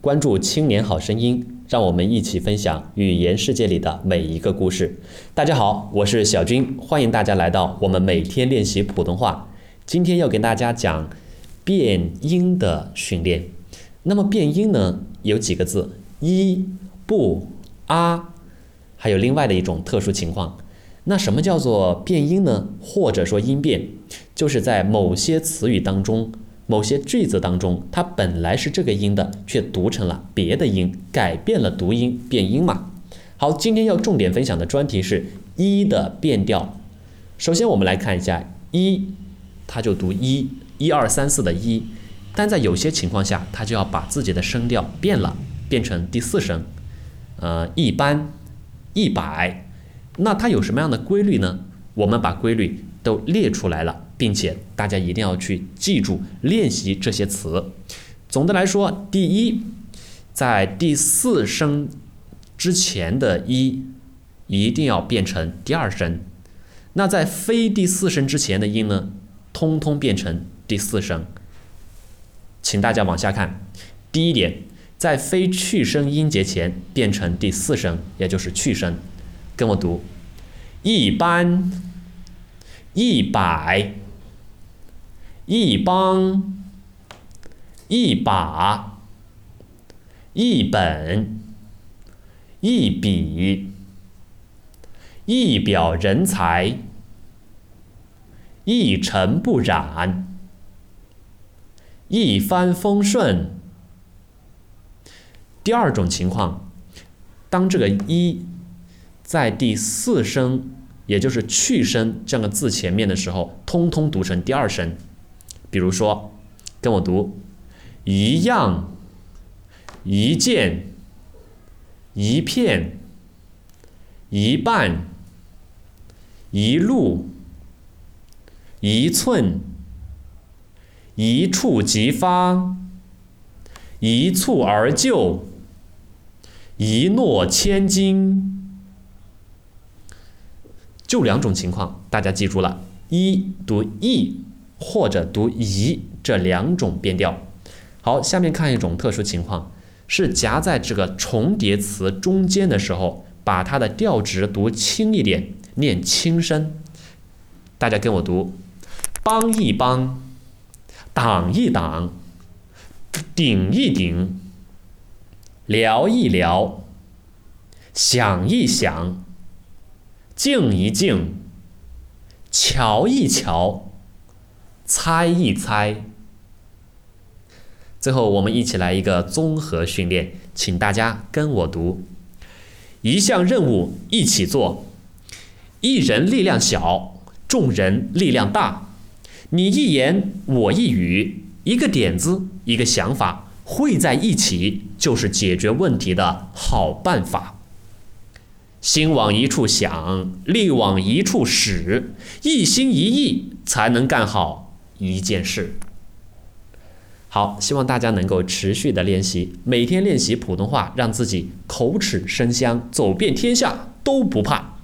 关注“青年好声音”，让我们一起分享语言世界里的每一个故事。大家好，我是小军，欢迎大家来到我们每天练习普通话。今天要给大家讲变音的训练。那么变音呢，有几个字：一、不、啊，还有另外的一种特殊情况。那什么叫做变音呢？或者说音变，就是在某些词语当中、某些句子当中，它本来是这个音的，却读成了别的音，改变了读音，变音嘛。好，今天要重点分享的专题是一的变调。首先我们来看一下一，它就读一，一二三四的一，但在有些情况下，它就要把自己的声调变了，变成第四声，呃，一般，一百。那它有什么样的规律呢？我们把规律都列出来了，并且大家一定要去记住练习这些词。总的来说，第一，在第四声之前的一一定要变成第二声。那在非第四声之前的音呢，通通变成第四声。请大家往下看，第一点，在非去声音节前变成第四声，也就是去声。跟我读，一般，一百，一帮，一把，一本，一笔，一表人才，一尘不染，一帆风顺。第二种情况，当这个一。在第四声，也就是去声这个字前面的时候，通通读成第二声。比如说，跟我读：一样、一件、一片、一半、一路、一寸、一触即发、一蹴而就、一诺千金。就两种情况，大家记住了：一读一或者读一这两种变调。好，下面看一种特殊情况，是夹在这个重叠词中间的时候，把它的调值读轻一点，念轻声。大家跟我读：帮一帮，挡一挡，顶一顶，聊一聊，想一想。静一静，瞧一瞧，猜一猜。最后，我们一起来一个综合训练，请大家跟我读：一项任务一起做，一人力量小，众人力量大。你一言我一语，一个点子一个想法汇在一起，就是解决问题的好办法。心往一处想，力往一处使，一心一意才能干好一件事。好，希望大家能够持续的练习，每天练习普通话，让自己口齿生香，走遍天下都不怕。